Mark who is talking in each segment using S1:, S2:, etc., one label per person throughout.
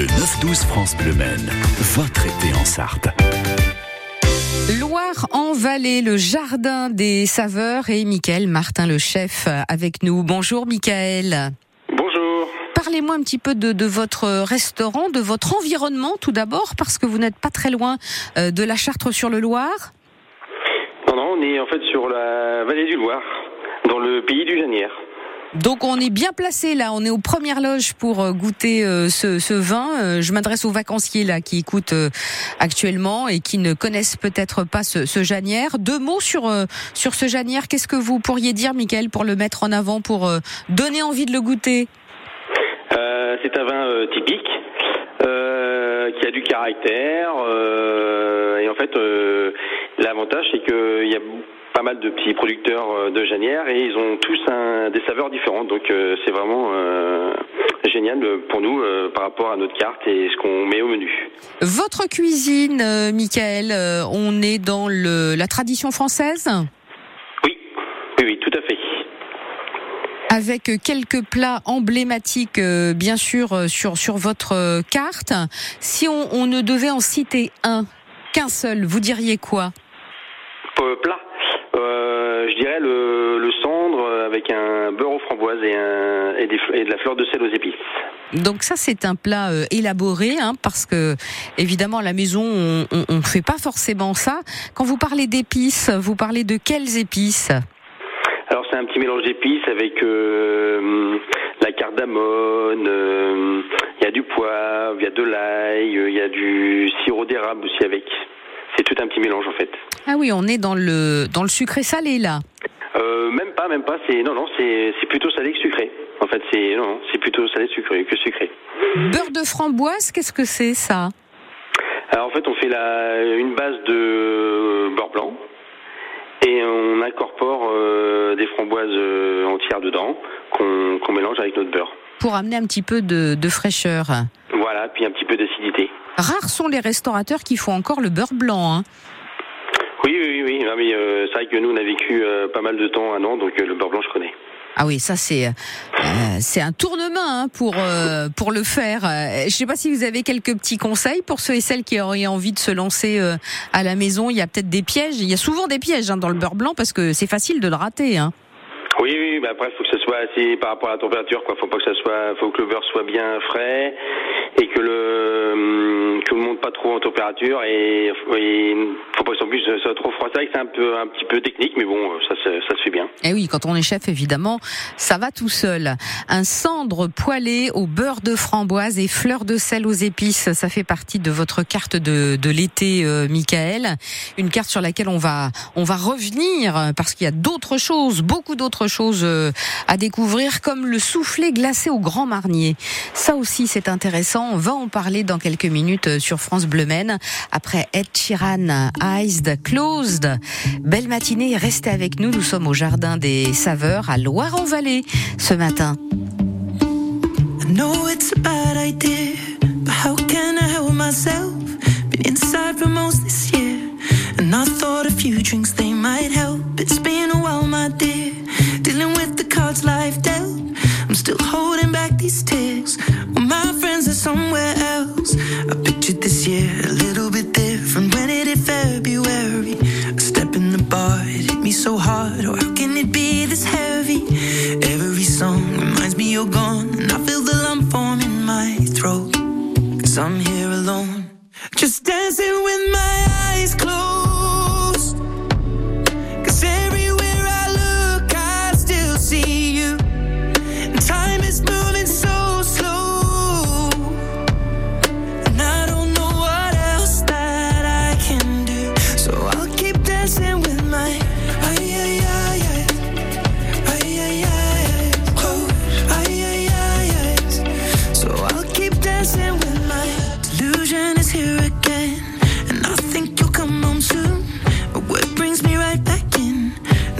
S1: Le 9-12 France Bleu Maine, votre été en Sarthe.
S2: Loire en Vallée, le jardin des saveurs et Michael Martin le chef avec nous. Bonjour Michael.
S3: Bonjour.
S2: Parlez-moi un petit peu de, de, votre restaurant, de votre environnement tout d'abord, parce que vous n'êtes pas très loin euh, de la Chartre sur le Loir.
S3: Non, non, on est en fait sur la vallée du Loir, dans le pays du Janière.
S2: Donc on est bien placé là, on est aux premières loges pour euh, goûter euh, ce, vin. Euh, je m'adresse aux vacanciers là qui écoutent actuellement et qui ne connaissent peut-être pas ce, ce Janière. Deux mots sur sur ce Janière. Qu'est-ce que vous pourriez dire, Michael, pour le mettre en avant, pour donner envie de le goûter?
S3: C'est un vin typique qui a du caractère et en fait l'avantage c'est qu'il y a pas mal de petits producteurs euh, de Janière et ils ont tous un, des saveurs différentes. Donc euh, c'est vraiment euh, génial pour nous par rapport à notre carte et ce qu'on met au menu.
S2: Votre cuisine, Michael, on est dans le, la tradition française?
S3: Oui, oui, oui, tout à fait
S2: avec quelques plats emblématiques, bien sûr, sur sur votre carte. Si on, on ne devait en citer un, qu'un seul, vous diriez quoi?
S3: Plat je dirais le, le, cendre avec un beurre aux framboises et, un, et, des, et, de la fleur de sel aux épices.
S2: Donc ça c'est un plat euh, élaboré hein, parce que évidemment à la maison on ne fait pas forcément ça. Quand vous parlez d'épices, vous parlez de quelles épices?
S3: Alors c'est un petit mélange d'épices avec euh, la cardamone, euh, il y a du poivre, il y a de l'ail, il y a du sirop d'érable aussi avec. C'est tout un petit mélange en fait.
S2: Ah oui, on est dans le dans le sucré salé là.
S3: Euh, même pas, même pas. C'est non, non, c'est plutôt salé que sucré. En fait, c'est non, c'est plutôt salé sucré que sucré.
S2: Beurre de framboise, qu'est-ce que c'est ça?
S3: Alors en fait, on fait la une base de beurre blanc et on incorpore euh, des framboises euh, entières dedans qu'on qu'on mélange avec notre beurre.
S2: Pour amener un petit peu de, de fraîcheur.
S3: Voilà, puis un petit peu d'acidité.
S2: Rares sont les restaurateurs qui font encore le beurre blanc. Hein.
S3: Mais euh, c'est vrai que nous, on a vécu euh, pas mal de temps à Nantes, donc euh, le beurre blanc, je connais.
S2: Ah oui, ça c'est euh, c'est un tournement hein, pour pour le faire. Je ne sais pas si vous avez quelques petits conseils pour ceux et celles qui auraient envie de se lancer à la maison. Il y a peut-être des pièges. Il y a souvent des pièges hein, dans le beurre blanc parce que c'est facile de le rater. Hein.
S3: Oui, oui, bah après, il faut que ce soit assez par rapport à la température, quoi. Faut pas que ça soit, faut que le beurre soit bien frais et que le hum, que le monte pas trop en température et, et faut pas que plus soit trop froid. C'est un peu un petit peu technique, mais bon, ça, se fait bien.
S2: Et oui, quand on est chef, évidemment, ça va tout seul. Un cendre poêlé au beurre de framboise et fleurs de sel aux épices, ça fait partie de votre carte de, de l'été, euh, Michael. Une carte sur laquelle on va on va revenir parce qu'il y a d'autres choses, beaucoup d'autres choses euh, à découvrir, comme le soufflé glacé au Grand Marnier. Ça aussi, c'est intéressant. En parler dans quelques minutes euh, sur France Bleu Maine. Après Ed Sheeran, Eyes Closed. Belle matinée, restez avec nous. Nous sommes au Jardin des Saveurs à Loire-en-Vallée ce matin.
S4: I know it's a bad idea, but how can I help myself? Been inside for most this year, and I thought a few drinks they might help. It's been you're gone, and I feel the lump form in my throat. Cause I'm here alone, just dancing with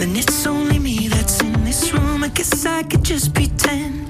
S4: Then it's only me that's in this room. I guess I could just pretend.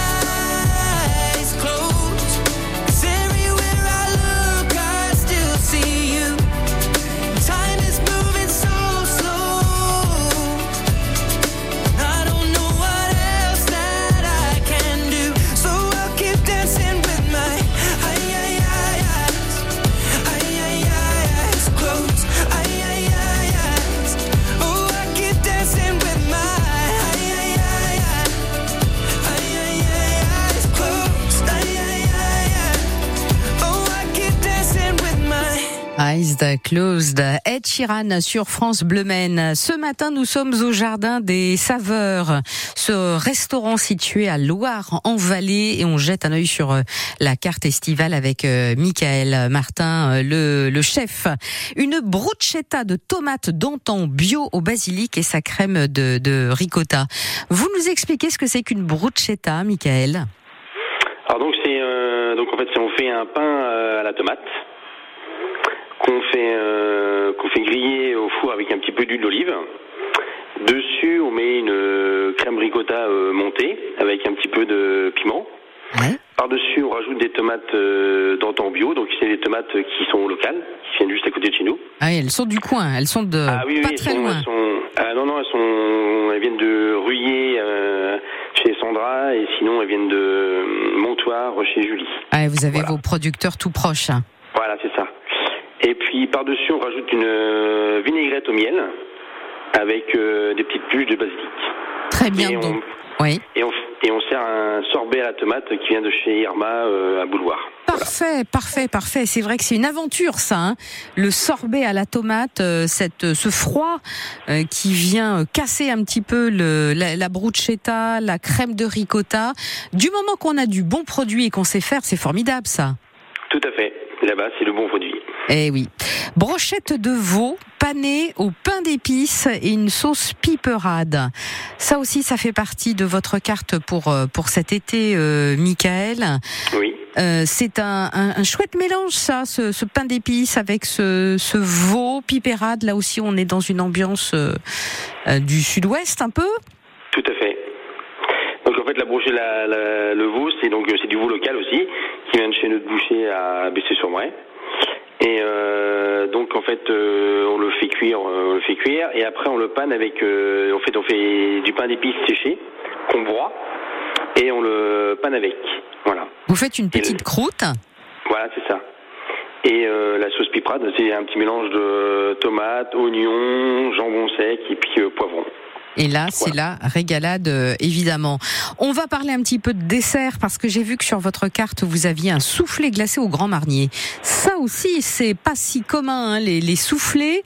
S4: Eyes Closed,
S2: Ed Sheeran sur France Bleu Maine. Ce matin, nous sommes au Jardin des Saveurs, ce restaurant situé à Loire-en-Vallée et on jette un œil sur euh, la carte estivale avec euh, Michael Martin, euh, le, le chef. Une bruschetta de tomates d'antan bio au basilic et sa crème de, de ricotta. Vous nous expliquez ce que c'est qu'une bruschetta, Michael?
S3: Alors donc c'est euh, donc en fait c'est on fait un pain à la tomate qu'on fait euh, qu'on fait griller au four avec un petit peu d'huile d'olive. Dessus on met une euh, crème ricotta euh, montée avec un petit peu de piment.
S2: Ouais.
S3: Par-dessus on rajoute des tomates euh, d'antan bio, donc c'est des tomates qui sont locales, qui viennent juste à côté de chez nous.
S2: Ah, elles sont du coin, elles sont de
S3: ah oui,
S2: pas
S3: elles
S2: très
S3: sont,
S2: loin.
S3: elles sont- ah, non, non, elles sont, elles viennent de Ruyer euh, chez Sandra et sinon elles viennent de Montoire chez Julie.
S2: Ah, vous avez
S3: Voilà.
S2: vos producteurs tout proches. hein.
S3: Et puis par-dessus, on rajoute une euh, vinaigrette au miel avec euh, des petites puces de basilic.
S2: Très bien
S3: Et on,
S2: donc. Oui.
S3: et, on, et on sert un sorbet à la tomate qui vient de chez Irma euh, à Bouloir.
S2: Parfait, parfait, parfait. C'est vrai que c'est une aventure, ça. hein. Le sorbet à la tomate, euh, cette, ce froid euh, qui vient casser un petit peu le, la, la bruschetta, la crème de ricotta. Du moment qu'on a du bon produit et qu'on sait faire, c'est formidable, ça.
S3: Tout à fait. Là-bas, c'est le bon produit.
S2: Eh oui. Brochette de veau panée au pain d'épices et une sauce piperade. Ça aussi, ça fait partie de votre carte pour euh, pour cet été, euh, Michael.
S3: Oui.
S2: Euh, c'est un, un, un chouette mélange, ça, ce, ce pain d'épices avec ce, ce veau pipérade. Là aussi, on est dans une ambiance euh, du sud-ouest un peu.
S3: Tout à fait. Donc en fait, la brochette, la, la- le veau, c'est donc c'est du veau local aussi, qui vient de chez notre boucher à Bessé-sur-Bray. Et euh, donc en fait, euh, on le fait cuire, euh, on le fait cuire, et après on le panne avec, euh, en fait, on fait du pain d'épices séché qu'on broie, et on le panne avec. Voilà,
S2: Vous faites une petite croûte.
S3: voilà, c'est ça. Et la sauce piperade, c'est un petit mélange de tomates, oignons, jambon sec et puis poivron.
S2: Et là, c'est la régalade, euh, évidemment. On va parler un petit peu de dessert parce que j'ai vu que sur votre carte, vous aviez un soufflé glacé au Grand Marnier. Ça aussi, c'est pas si commun, hein, les, les soufflés.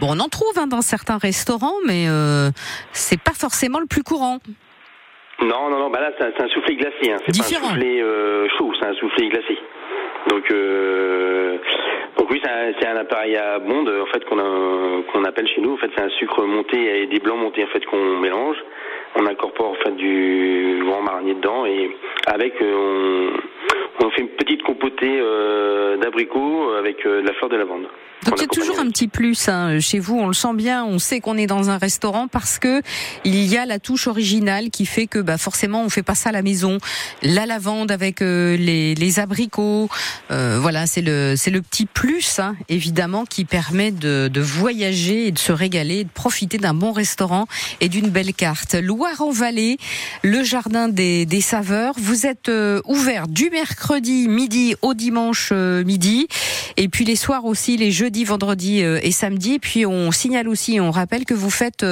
S2: Bon, on en trouve hein, dans certains restaurants, mais euh, c'est pas forcément le plus courant.
S3: Non, non, non, bah là c'est un, un soufflé glacé, hein. c'est pas
S2: Différent.
S3: un soufflé euh, chaud, c'est un soufflé glacé. Donc, euh, donc oui, c'est un, un appareil à bonde en fait qu'on qu'on appelle chez nous. En fait, c'est un sucre monté et des blancs montés en fait qu'on mélange. On incorpore en fait du grand marnier dedans et avec euh, on, on fait une petite compotée euh, d'abricots avec euh, de la fleur de lavande.
S2: Donc
S3: On
S2: il y a toujours un petit plus hein, chez vous, on le sent bien, on sait qu'on est dans un restaurant parce que il y a la touche originale qui fait que bah forcément on fait pas ça à la maison. La lavande avec euh, les, les abricots, euh, voilà c'est le c'est le petit plus hein, évidemment qui permet de, de voyager et de se régaler, et de profiter d'un bon restaurant et d'une belle carte. Loire en Vallée, le jardin des, des saveurs. Vous êtes euh, ouvert du mercredi mercredi midi au dimanche midi. Et puis les soirs aussi, les jeudis, vendredis et samedis. Puis on signale aussi, on rappelle que vous faites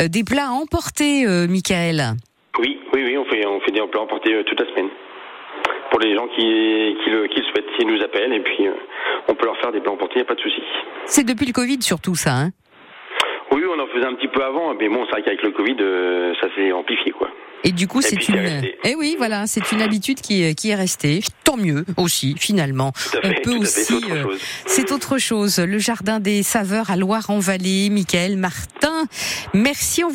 S2: des plats à emporter, Michael.
S3: Oui, oui, oui, on fait, on fait des plats à emporter toute la semaine pour les gens qui, qui, le, qui le souhaitent, s'ils nous appellent, et puis on peut leur faire des plans emportés, il n'y a pas de souci.
S2: C'est depuis le Covid surtout ça, hein
S3: Oui, on en faisait un petit peu avant, mais bon, c'est vrai qu'avec le Covid, ça s'est amplifié, quoi.
S2: Et du coup, c'est une. Eh oui, voilà, c'est une habitude qui, qui est restée. Tant mieux aussi, finalement.
S3: on peut aussi.
S2: C'est autre, chose. Le jardin des saveurs à Loire-en-Vallée, Michael Martin. Merci. On vous